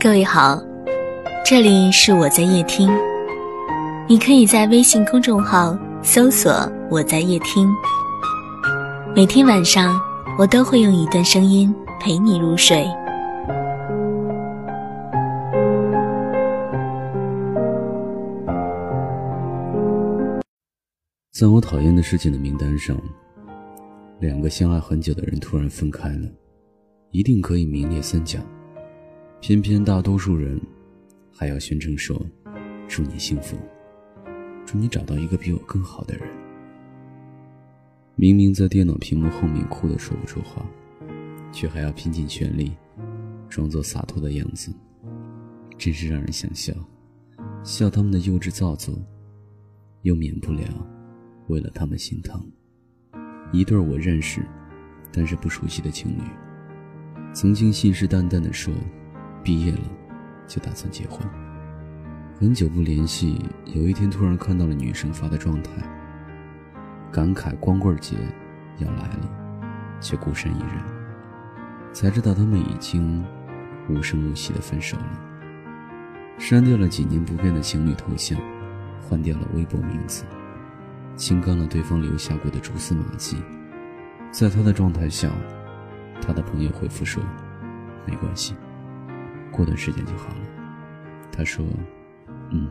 各位好，这里是我在夜听，你可以在微信公众号搜索“我在夜听”，每天晚上我都会用一段声音陪你入睡。在我讨厌的事情的名单上，两个相爱很久的人突然分开了，一定可以名列三甲。偏偏大多数人还要宣称说：“祝你幸福，祝你找到一个比我更好的人。”明明在电脑屏幕后面哭的说不出话，却还要拼尽全力装作洒脱的样子，真是让人想笑。笑他们的幼稚造作，又免不了。为了他们心疼，一对我认识，但是不熟悉的情侣，曾经信誓旦旦地说，毕业了就打算结婚。很久不联系，有一天突然看到了女生发的状态，感慨光棍节要来了，却孤身一人，才知道他们已经无声无息的分手了。删掉了几年不变的情侣头像，换掉了微博名字。清干了对方留下过的蛛丝马迹，在他的状态下，他的朋友回复说：“没关系，过段时间就好了。”他说：“嗯，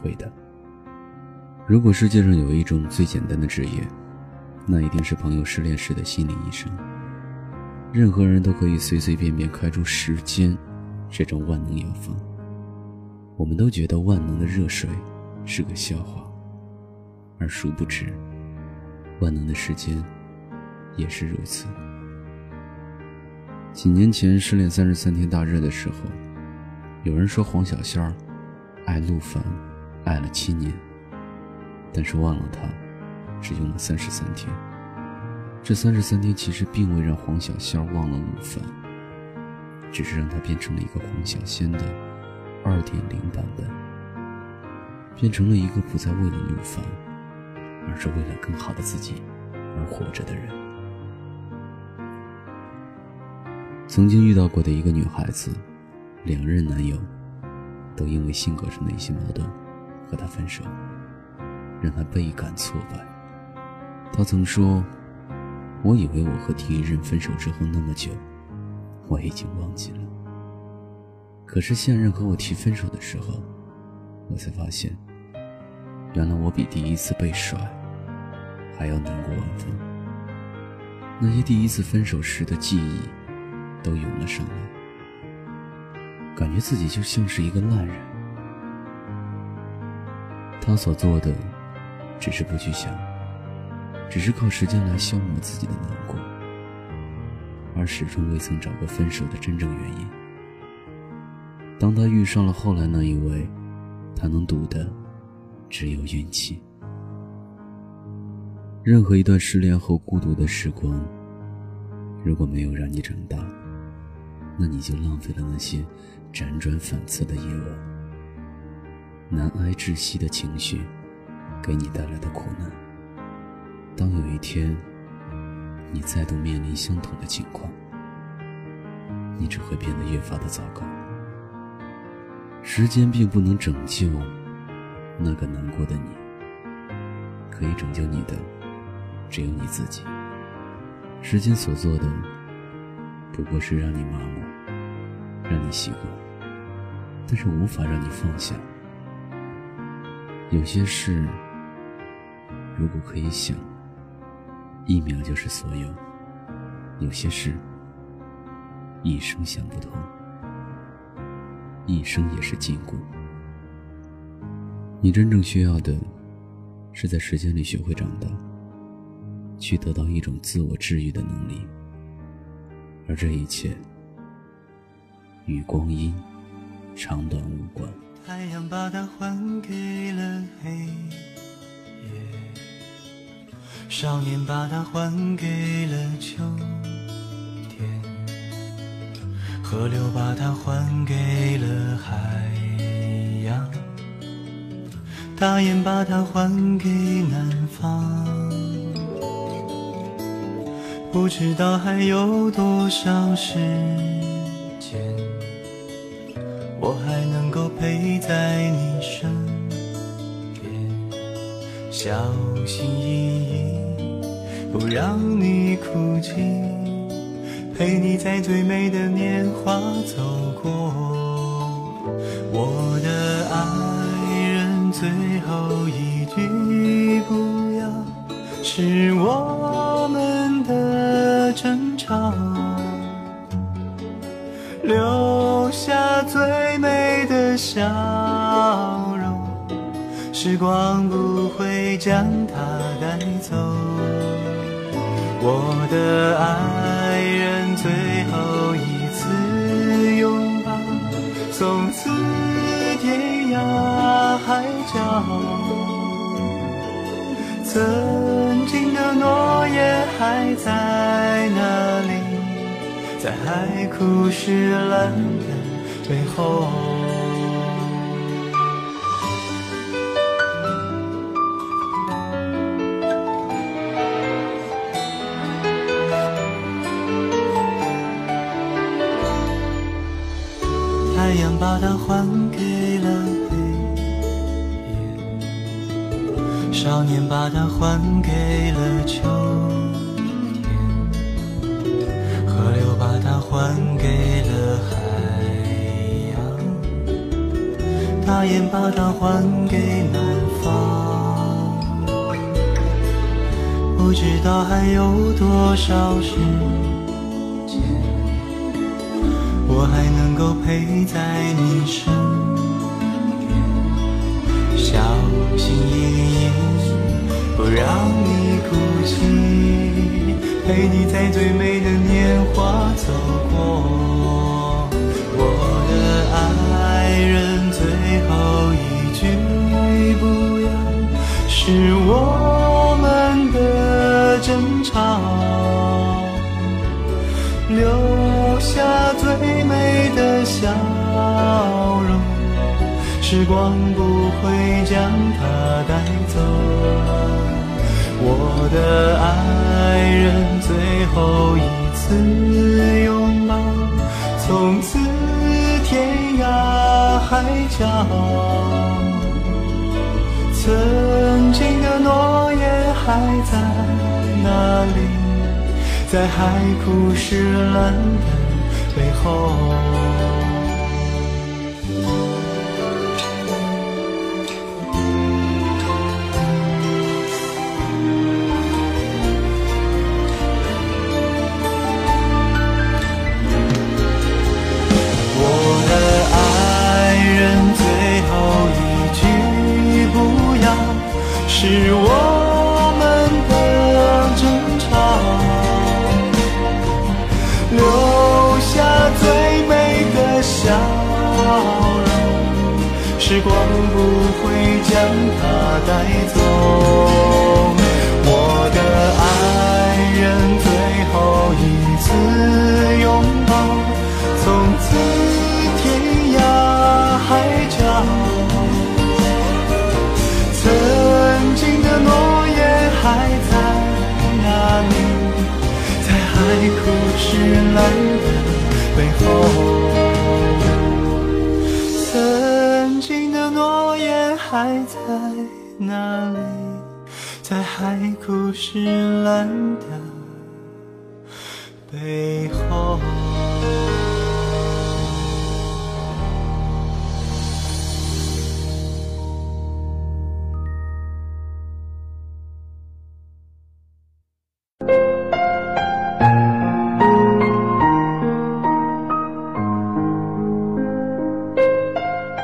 会的。”如果世界上有一种最简单的职业，那一定是朋友失恋时的心理医生。任何人都可以随随便便开出时间这种万能药方。我们都觉得万能的热水是个笑话。而殊不知，万能的时间也是如此。几年前失恋三十三天大热的时候，有人说黄小仙儿爱陆凡爱了七年，但是忘了他只用了三十三天。这三十三天其实并未让黄小仙儿忘了陆凡，只是让他变成了一个黄小仙的二点零版本，变成了一个不再为了陆凡。而是为了更好的自己而活着的人。曾经遇到过的一个女孩子，两任男友都因为性格上的一些矛盾和她分手，让她倍感挫败。她曾说：“我以为我和第一任分手之后那么久，我已经忘记了。可是现任和我提分手的时候，我才发现。”原来我比第一次被甩还要难过万分。那些第一次分手时的记忆都涌了上来，感觉自己就像是一个烂人。他所做的只是不去想，只是靠时间来消磨自己的难过，而始终未曾找个分手的真正原因。当他遇上了后来那一位，他能赌的。只有运气。任何一段失恋后孤独的时光，如果没有让你长大，那你就浪费了那些辗转反侧的夜晚，难挨窒息的情绪给你带来的苦难。当有一天你再度面临相同的情况，你只会变得越发的糟糕。时间并不能拯救。那个难过的你，可以拯救你的，只有你自己。时间所做的，不过是让你麻木，让你习惯，但是无法让你放下。有些事，如果可以想，一秒就是所有；有些事，一生想不通，一生也是禁锢。你真正需要的，是在时间里学会长大，去得到一种自我治愈的能力。而这一切，与光阴长短无关。太阳把它还给了黑夜，少年把它还给了秋天，河流把它还给了海洋。大雁把它还给南方，不知道还有多少时间，我还能够陪在你身边，小心翼翼，不让你哭泣，陪你在最美的年华走过。我的爱人，最后一句不要，是我争吵。留下最美的笑容，时光不会将它带走。我的爱人，最后一次拥抱，从此天涯海角。曾经的诺言还在哪里？在海枯石烂的背后，太阳把它还给少年把它还给了秋天，河流把它。还给了海洋，大雁把它还给南方。不知道还有多少时间，我还能够陪在你身边，小心翼翼，不让你哭泣。陪你在最美的年华走过，我的爱人，最后一句不要，是我们的争吵，留下最美的笑，时光不会将它带走。我的爱人，最后一次拥抱，从此天涯海角。曾经的诺言还在哪里？在海枯石烂的背后。是我们的争吵，留下最美的笑容，时光不会将它带走。石烂的背后，曾经的诺言还在哪里？在海枯石烂的背后。